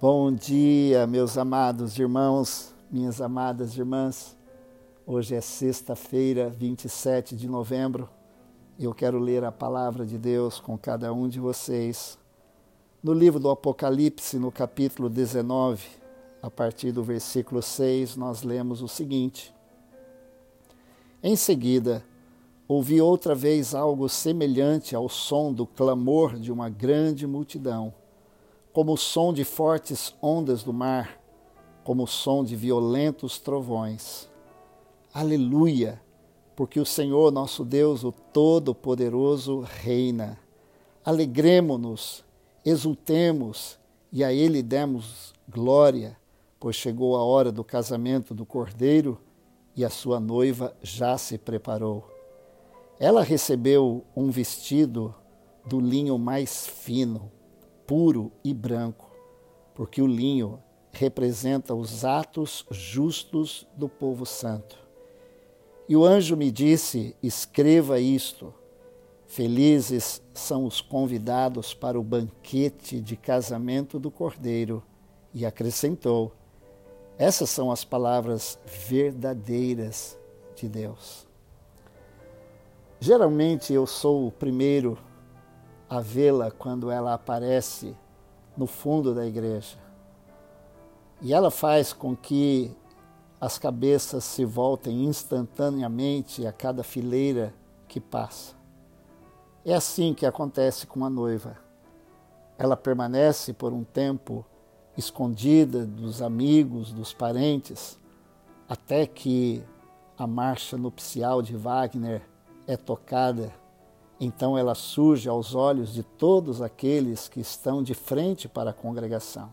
Bom dia, meus amados irmãos, minhas amadas irmãs. Hoje é sexta-feira, 27 de novembro. Eu quero ler a palavra de Deus com cada um de vocês. No livro do Apocalipse, no capítulo 19, a partir do versículo 6, nós lemos o seguinte: Em seguida, ouvi outra vez algo semelhante ao som do clamor de uma grande multidão como o som de fortes ondas do mar, como o som de violentos trovões. Aleluia! Porque o Senhor nosso Deus, o Todo-Poderoso, reina. Alegremo-nos, exultemos e a Ele demos glória, pois chegou a hora do casamento do Cordeiro e a sua noiva já se preparou. Ela recebeu um vestido do linho mais fino puro e branco, porque o linho representa os atos justos do povo santo. E o anjo me disse: escreva isto. Felizes são os convidados para o banquete de casamento do Cordeiro. E acrescentou: essas são as palavras verdadeiras de Deus. Geralmente eu sou o primeiro a vê-la quando ela aparece no fundo da igreja. E ela faz com que as cabeças se voltem instantaneamente a cada fileira que passa. É assim que acontece com a noiva. Ela permanece por um tempo escondida dos amigos, dos parentes, até que a marcha nupcial de Wagner é tocada então ela surge aos olhos de todos aqueles que estão de frente para a congregação.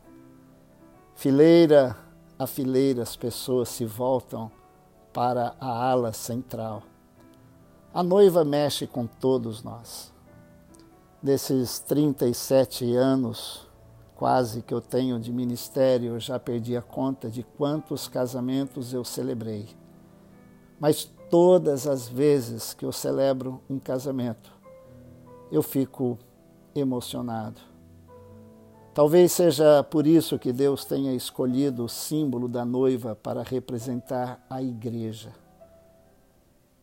Fileira a fileira, as pessoas se voltam para a ala central. A noiva mexe com todos nós. Desses 37 anos, quase que eu tenho de ministério, eu já perdi a conta de quantos casamentos eu celebrei. Mas todas as vezes que eu celebro um casamento, eu fico emocionado. Talvez seja por isso que Deus tenha escolhido o símbolo da noiva para representar a igreja.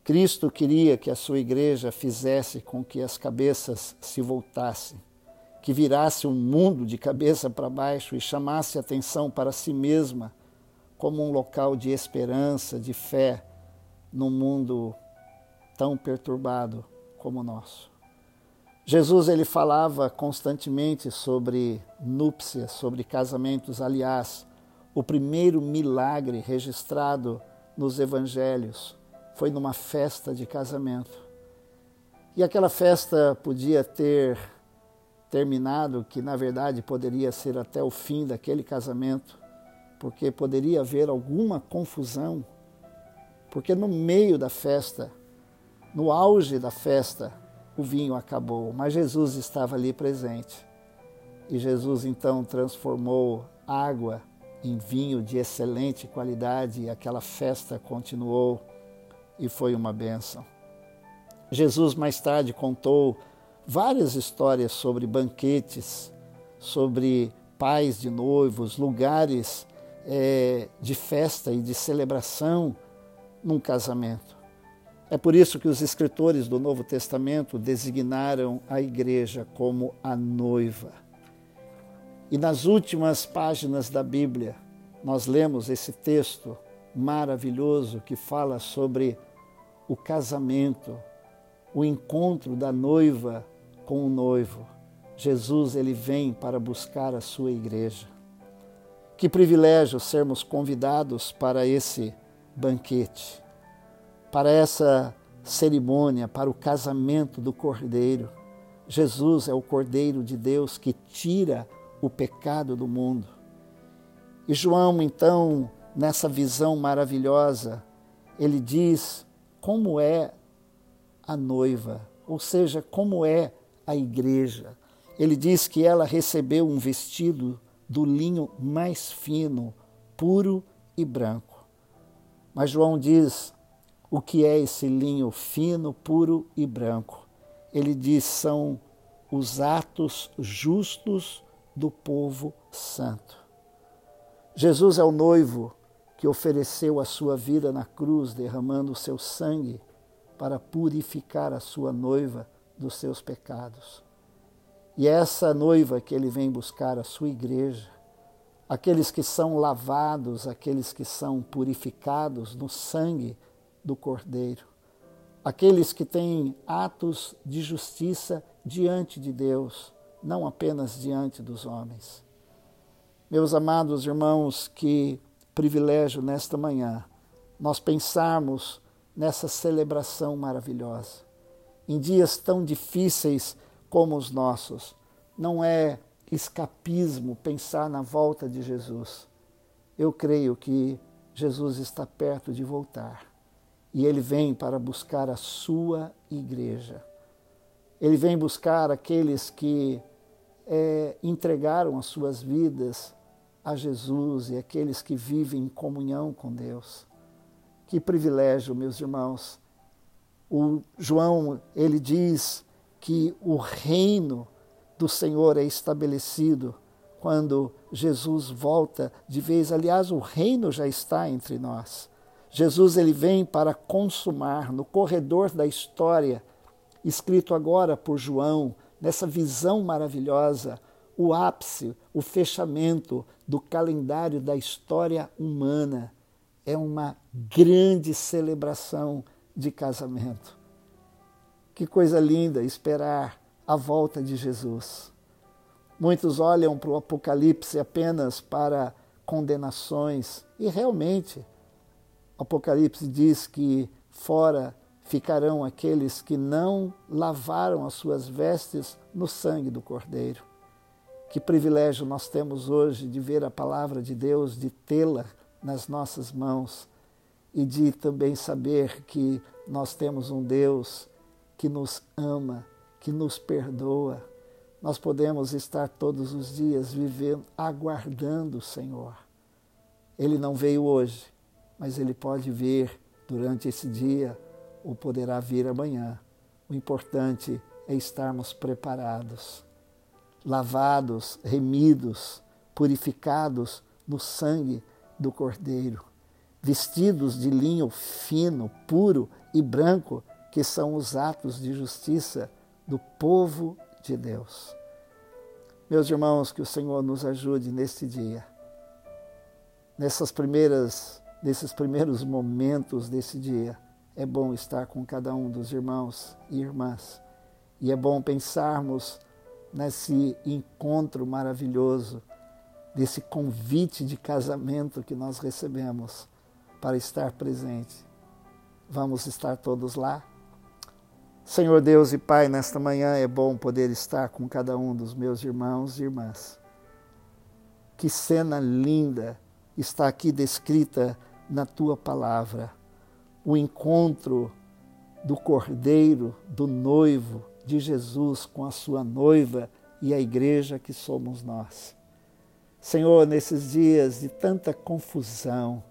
Cristo queria que a sua igreja fizesse com que as cabeças se voltassem, que virasse o um mundo de cabeça para baixo e chamasse atenção para si mesma como um local de esperança, de fé, num mundo tão perturbado como o nosso. Jesus ele falava constantemente sobre núpcias, sobre casamentos. Aliás, o primeiro milagre registrado nos evangelhos foi numa festa de casamento. E aquela festa podia ter terminado, que na verdade poderia ser até o fim daquele casamento, porque poderia haver alguma confusão, porque no meio da festa, no auge da festa, o vinho acabou, mas Jesus estava ali presente. E Jesus então transformou água em vinho de excelente qualidade e aquela festa continuou e foi uma bênção. Jesus mais tarde contou várias histórias sobre banquetes, sobre pais de noivos, lugares é, de festa e de celebração num casamento. É por isso que os escritores do Novo Testamento designaram a igreja como a noiva. E nas últimas páginas da Bíblia, nós lemos esse texto maravilhoso que fala sobre o casamento, o encontro da noiva com o noivo. Jesus ele vem para buscar a sua igreja. Que privilégio sermos convidados para esse banquete para essa cerimônia, para o casamento do Cordeiro. Jesus é o Cordeiro de Deus que tira o pecado do mundo. E João, então, nessa visão maravilhosa, ele diz como é a noiva, ou seja, como é a igreja. Ele diz que ela recebeu um vestido do linho mais fino, puro e branco. Mas João diz o que é esse linho fino, puro e branco. Ele diz: são os atos justos do povo santo. Jesus é o noivo que ofereceu a sua vida na cruz, derramando o seu sangue para purificar a sua noiva dos seus pecados. E é essa noiva que ele vem buscar, a sua igreja, aqueles que são lavados, aqueles que são purificados no sangue do Cordeiro, aqueles que têm atos de justiça diante de Deus, não apenas diante dos homens. Meus amados irmãos, que privilégio nesta manhã nós pensarmos nessa celebração maravilhosa. Em dias tão difíceis como os nossos, não é escapismo pensar na volta de Jesus. Eu creio que Jesus está perto de voltar e ele vem para buscar a sua igreja. Ele vem buscar aqueles que é, entregaram as suas vidas a Jesus e aqueles que vivem em comunhão com Deus. Que privilégio, meus irmãos. O João, ele diz que o reino do Senhor é estabelecido quando Jesus volta de vez. Aliás, o reino já está entre nós. Jesus ele vem para consumar no corredor da história, escrito agora por João, nessa visão maravilhosa, o ápice, o fechamento do calendário da história humana. É uma grande celebração de casamento. Que coisa linda esperar a volta de Jesus. Muitos olham para o Apocalipse apenas para condenações, e realmente, Apocalipse diz que fora ficarão aqueles que não lavaram as suas vestes no sangue do Cordeiro. Que privilégio nós temos hoje de ver a palavra de Deus, de tê-la nas nossas mãos e de também saber que nós temos um Deus que nos ama, que nos perdoa. Nós podemos estar todos os dias vivendo, aguardando o Senhor. Ele não veio hoje, mas ele pode vir durante esse dia ou poderá vir amanhã. O importante é estarmos preparados lavados, remidos, purificados no sangue do Cordeiro, vestidos de linho fino, puro e branco, que são os atos de justiça do povo de Deus. Meus irmãos, que o Senhor nos ajude neste dia, nessas primeiras, nesses primeiros momentos desse dia. É bom estar com cada um dos irmãos e irmãs. E é bom pensarmos nesse encontro maravilhoso, desse convite de casamento que nós recebemos para estar presente. Vamos estar todos lá? Senhor Deus e Pai, nesta manhã é bom poder estar com cada um dos meus irmãos e irmãs. Que cena linda está aqui descrita na tua palavra. O encontro do cordeiro, do noivo, de Jesus com a sua noiva e a igreja que somos nós. Senhor, nesses dias de tanta confusão,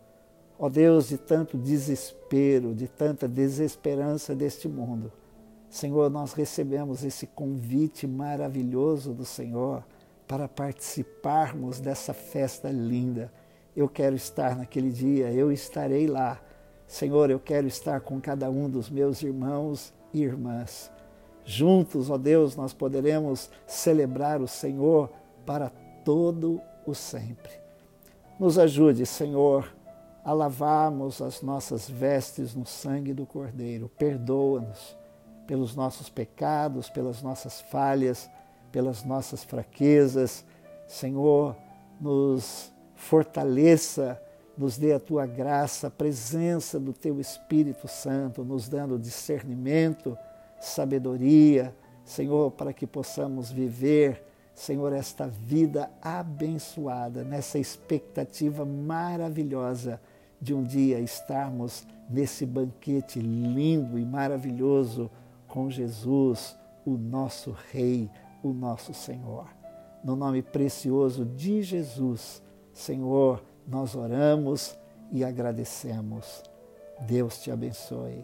ó Deus, de tanto desespero, de tanta desesperança deste mundo, Senhor, nós recebemos esse convite maravilhoso do Senhor para participarmos dessa festa linda. Eu quero estar naquele dia, eu estarei lá. Senhor, eu quero estar com cada um dos meus irmãos e irmãs. Juntos, ó Deus, nós poderemos celebrar o Senhor para todo o sempre. Nos ajude, Senhor, a lavarmos as nossas vestes no sangue do Cordeiro. Perdoa-nos pelos nossos pecados, pelas nossas falhas, pelas nossas fraquezas. Senhor, nos fortaleça, nos dê a tua graça, a presença do teu Espírito Santo, nos dando discernimento sabedoria, Senhor, para que possamos viver, Senhor, esta vida abençoada, nessa expectativa maravilhosa de um dia estarmos nesse banquete lindo e maravilhoso com Jesus, o nosso Rei, o nosso Senhor. No nome precioso de Jesus, Senhor, nós oramos e agradecemos. Deus te abençoe.